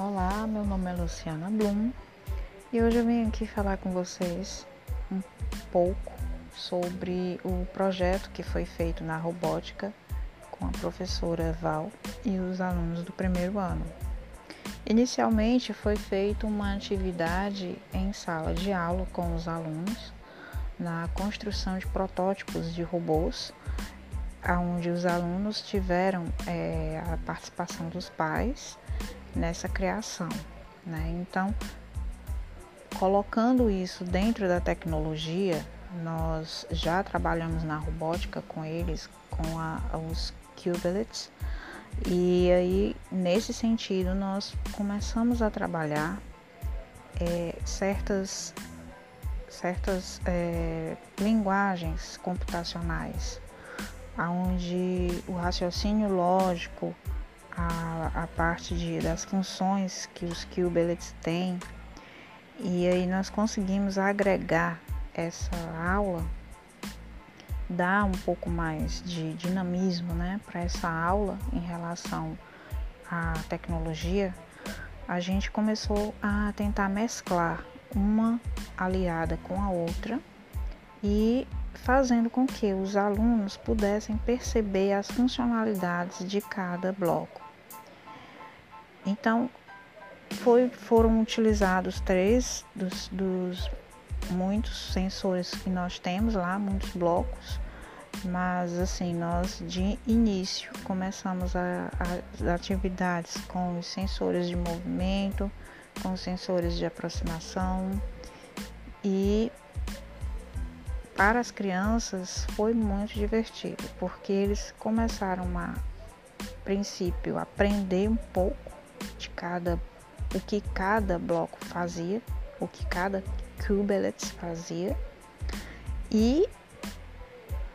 Olá, meu nome é Luciana Blum e hoje eu venho aqui falar com vocês um pouco sobre o projeto que foi feito na robótica com a professora Val e os alunos do primeiro ano. Inicialmente foi feita uma atividade em sala de aula com os alunos na construção de protótipos de robôs, onde os alunos tiveram é, a participação dos pais nessa criação. Né? Então, colocando isso dentro da tecnologia, nós já trabalhamos na robótica com eles, com a, os Qubelets, e aí nesse sentido nós começamos a trabalhar é, certas, certas é, linguagens computacionais, onde o raciocínio lógico a, a parte de, das funções que os QBellets têm. E aí nós conseguimos agregar essa aula, dar um pouco mais de dinamismo né, para essa aula em relação à tecnologia. A gente começou a tentar mesclar uma aliada com a outra e fazendo com que os alunos pudessem perceber as funcionalidades de cada bloco. Então, foi, foram utilizados três dos, dos muitos sensores que nós temos lá, muitos blocos, mas assim, nós de início começamos a, as atividades com os sensores de movimento, com os sensores de aproximação e para as crianças foi muito divertido, porque eles começaram a princípio aprender um pouco de cada o que cada bloco fazia, o que cada kubelet fazia. E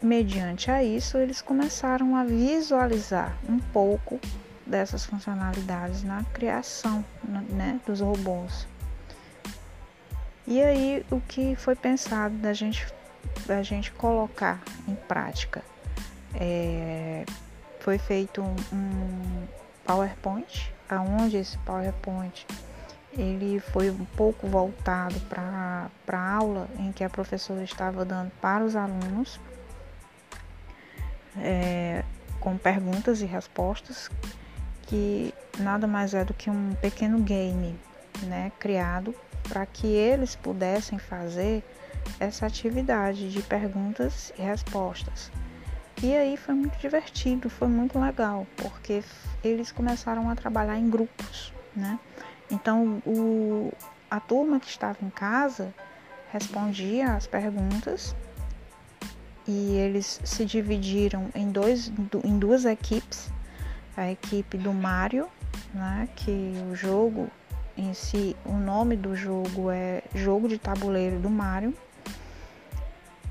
mediante a isso eles começaram a visualizar um pouco dessas funcionalidades na criação né, dos robôs. E aí o que foi pensado da gente, da gente colocar em prática? É, foi feito um, um PowerPoint aonde esse PowerPoint ele foi um pouco voltado para a aula em que a professora estava dando para os alunos, é, com perguntas e respostas, que nada mais é do que um pequeno game né, criado para que eles pudessem fazer essa atividade de perguntas e respostas. E aí foi muito divertido, foi muito legal, porque eles começaram a trabalhar em grupos, né? Então o, a turma que estava em casa respondia as perguntas e eles se dividiram em, dois, em duas equipes. A equipe do Mario, né, que o jogo em si, o nome do jogo é Jogo de Tabuleiro do Mario.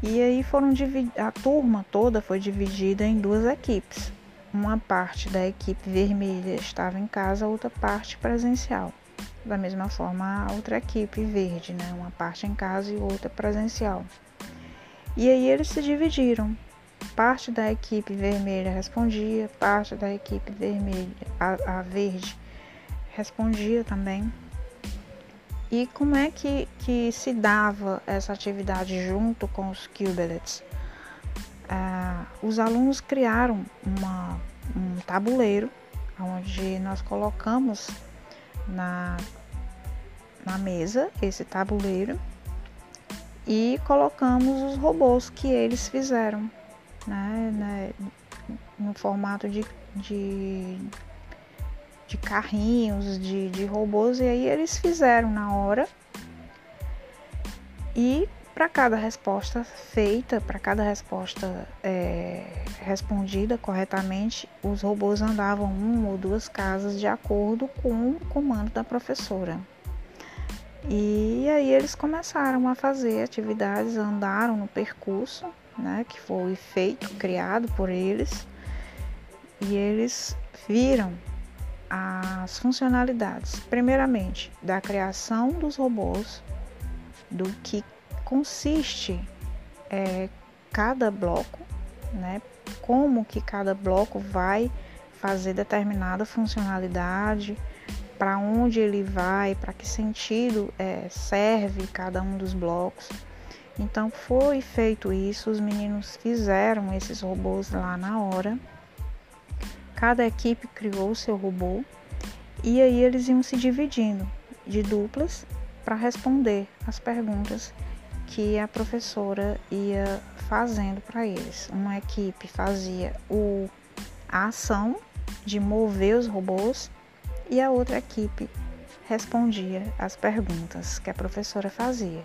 E aí foram a turma toda foi dividida em duas equipes. Uma parte da equipe vermelha estava em casa, outra parte presencial. Da mesma forma, a outra equipe verde, né? Uma parte em casa e outra presencial. E aí eles se dividiram. Parte da equipe vermelha respondia, parte da equipe vermelha, a, a verde, respondia também. E como é que, que se dava essa atividade junto com os Qubelets? Ah, os alunos criaram uma, um tabuleiro onde nós colocamos na, na mesa esse tabuleiro e colocamos os robôs que eles fizeram né, né no formato de, de de carrinhos, de, de robôs, e aí eles fizeram na hora. E para cada resposta feita, para cada resposta é, respondida corretamente, os robôs andavam uma ou duas casas de acordo com o comando da professora. E aí eles começaram a fazer atividades, andaram no percurso, né, que foi feito, criado por eles, e eles viram as funcionalidades, primeiramente, da criação dos robôs, do que consiste é, cada bloco, né? Como que cada bloco vai fazer determinada funcionalidade, para onde ele vai, para que sentido é, serve cada um dos blocos. Então foi feito isso, os meninos fizeram esses robôs lá na hora. Cada equipe criou o seu robô e aí eles iam se dividindo de duplas para responder as perguntas que a professora ia fazendo para eles. Uma equipe fazia o, a ação de mover os robôs e a outra equipe respondia as perguntas que a professora fazia.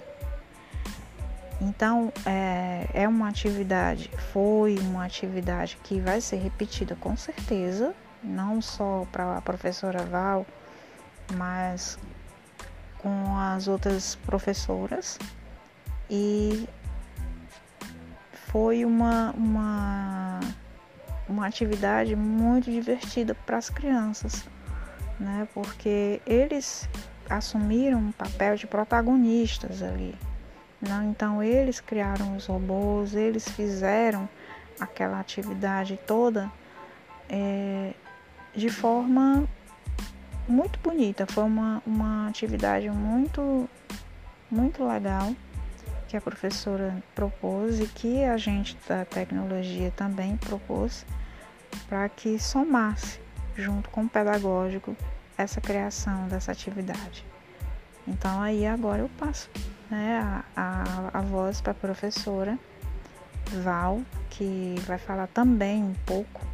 Então, é, é uma atividade, foi uma atividade que vai ser repetida com certeza, não só para a professora Val, mas com as outras professoras. E foi uma, uma, uma atividade muito divertida para as crianças, né? Porque eles assumiram um papel de protagonistas ali. Né? Então eles criaram os robôs, eles fizeram aquela atividade toda é, de forma muito bonita. Foi uma, uma atividade muito, muito legal que a professora propôs e que a gente da tecnologia também propôs para que somasse junto com o pedagógico essa criação dessa atividade. Então aí agora eu passo né, a, a, voz para a professora Val, que vai falar também um pouco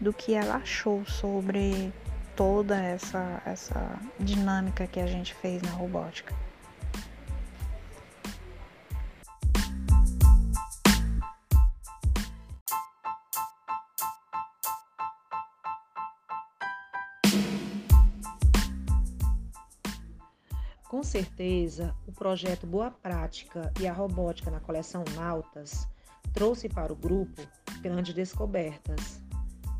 do que ela achou sobre toda essa, essa dinâmica que a gente fez na robótica. Com certeza, o projeto Boa Prática e a Robótica na coleção Nautas trouxe para o grupo grandes descobertas.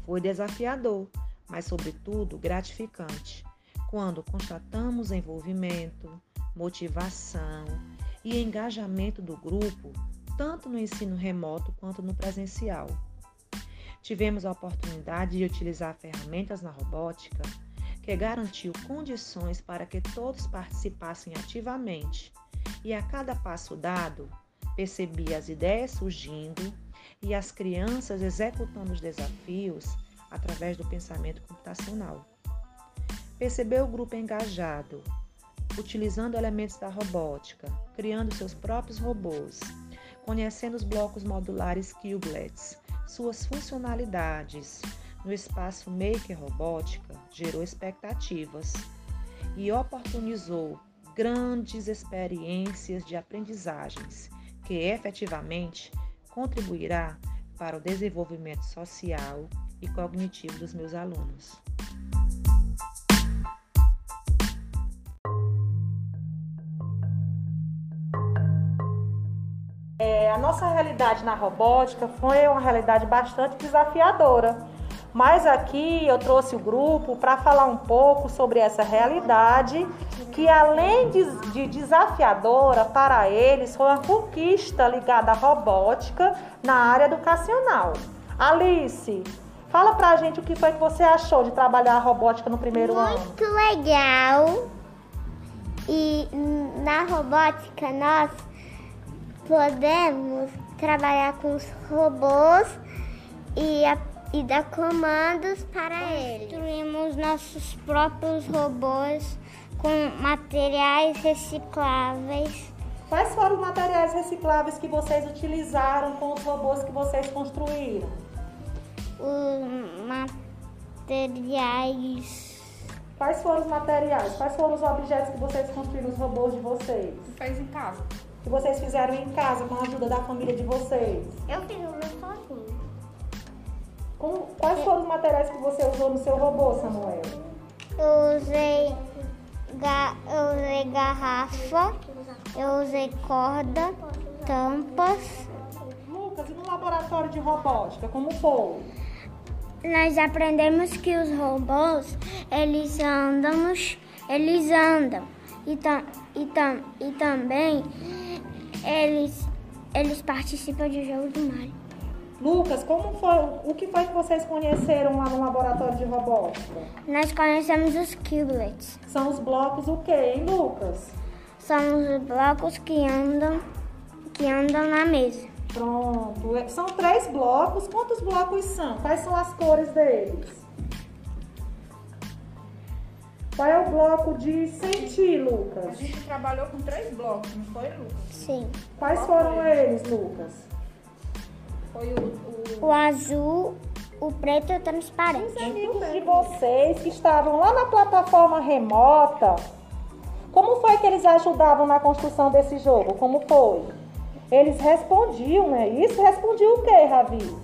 Foi desafiador, mas, sobretudo, gratificante, quando constatamos envolvimento, motivação e engajamento do grupo, tanto no ensino remoto quanto no presencial. Tivemos a oportunidade de utilizar ferramentas na robótica que garantiu condições para que todos participassem ativamente. E a cada passo dado, percebi as ideias surgindo e as crianças executando os desafios através do pensamento computacional. Percebeu o grupo engajado, utilizando elementos da robótica, criando seus próprios robôs, conhecendo os blocos modulares Kubelets, suas funcionalidades, no espaço Maker Robótica gerou expectativas e oportunizou grandes experiências de aprendizagens que efetivamente contribuirá para o desenvolvimento social e cognitivo dos meus alunos. É, a nossa realidade na robótica foi uma realidade bastante desafiadora mas aqui eu trouxe o grupo para falar um pouco sobre essa realidade que, além de, de, desafiadora para eles, foi uma conquista ligada à robótica na área educacional. Alice, fala para a gente o que foi que você achou de trabalhar a robótica no primeiro Muito ano. Muito legal. E na robótica nós podemos trabalhar com os robôs e a e dar comandos para eles. Construímos nossos próprios robôs com materiais recicláveis. Quais foram os materiais recicláveis que vocês utilizaram com os robôs que vocês construíram? Os materiais. Quais foram os materiais? Quais foram os objetos que vocês construíram os robôs de vocês? Fez em casa. Que vocês fizeram em casa com a ajuda da família de vocês? Eu fiz o meu sozinho. Com, quais foram os materiais que você usou no seu robô, Samuel? Eu usei, ga, eu usei garrafa, eu usei corda, tampas. Lucas, e no laboratório de robótica, como foi? Nós aprendemos que os robôs, eles andam, eles andam. E, tam, e, tam, e também eles, eles participam de jogos do Mario. Lucas, como foi, o que foi que vocês conheceram lá no laboratório de robótica? Nós conhecemos os cublets. São os blocos o quê, hein, Lucas? São os blocos que andam, que andam na mesa. Pronto. É, são três blocos. Quantos blocos são? Quais são as cores deles? Qual é o bloco de sentir, Lucas? A gente trabalhou com três blocos, não foi, Lucas? Sim. Quais foram eles, Lucas? Foi o, o... O azul, o preto e o transparente. Os amigos de vocês que estavam lá na plataforma remota, como foi que eles ajudavam na construção desse jogo? Como foi? Eles respondiam, não é isso? Respondiam o quê, Ravi?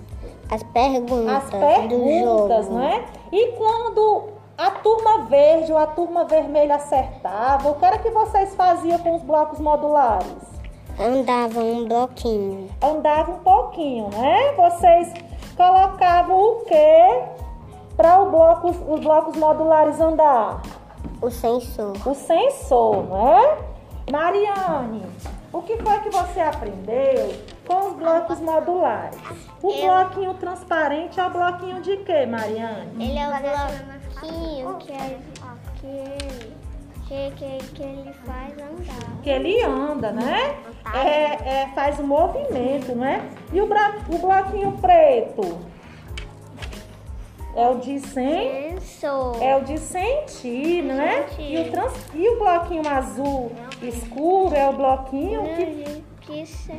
As perguntas, As perguntas, do jogo. não é? E quando a turma verde ou a turma vermelha acertava, o que era que vocês faziam com os blocos modulares? Andava um bloquinho. Andava um pouquinho, né? Vocês colocavam o quê para bloco, os blocos modulares andar? O sensor. O sensor, né? Mariane, o que foi que você aprendeu com os blocos modulares? O Eu- bloquinho transparente é o bloquinho de quê, Mariane? Ele é o bloquinho que, é- que, que, que, que ele faz andar. Que ele anda, né? É, é, faz o movimento, né? E o, bra- o bloquinho preto? É o de 100? Sensor. É o de sentir, não é? Sentir. E o, trans- e o bloquinho azul escuro é o bloquinho que que isso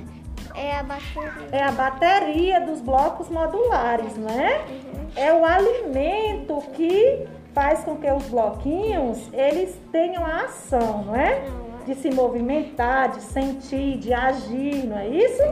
é a bateria. é a bateria dos blocos modulares, não é? É o alimento que faz com que os bloquinhos eles tenham a ação, não é? De se movimentar, de sentir, de agir, não é isso?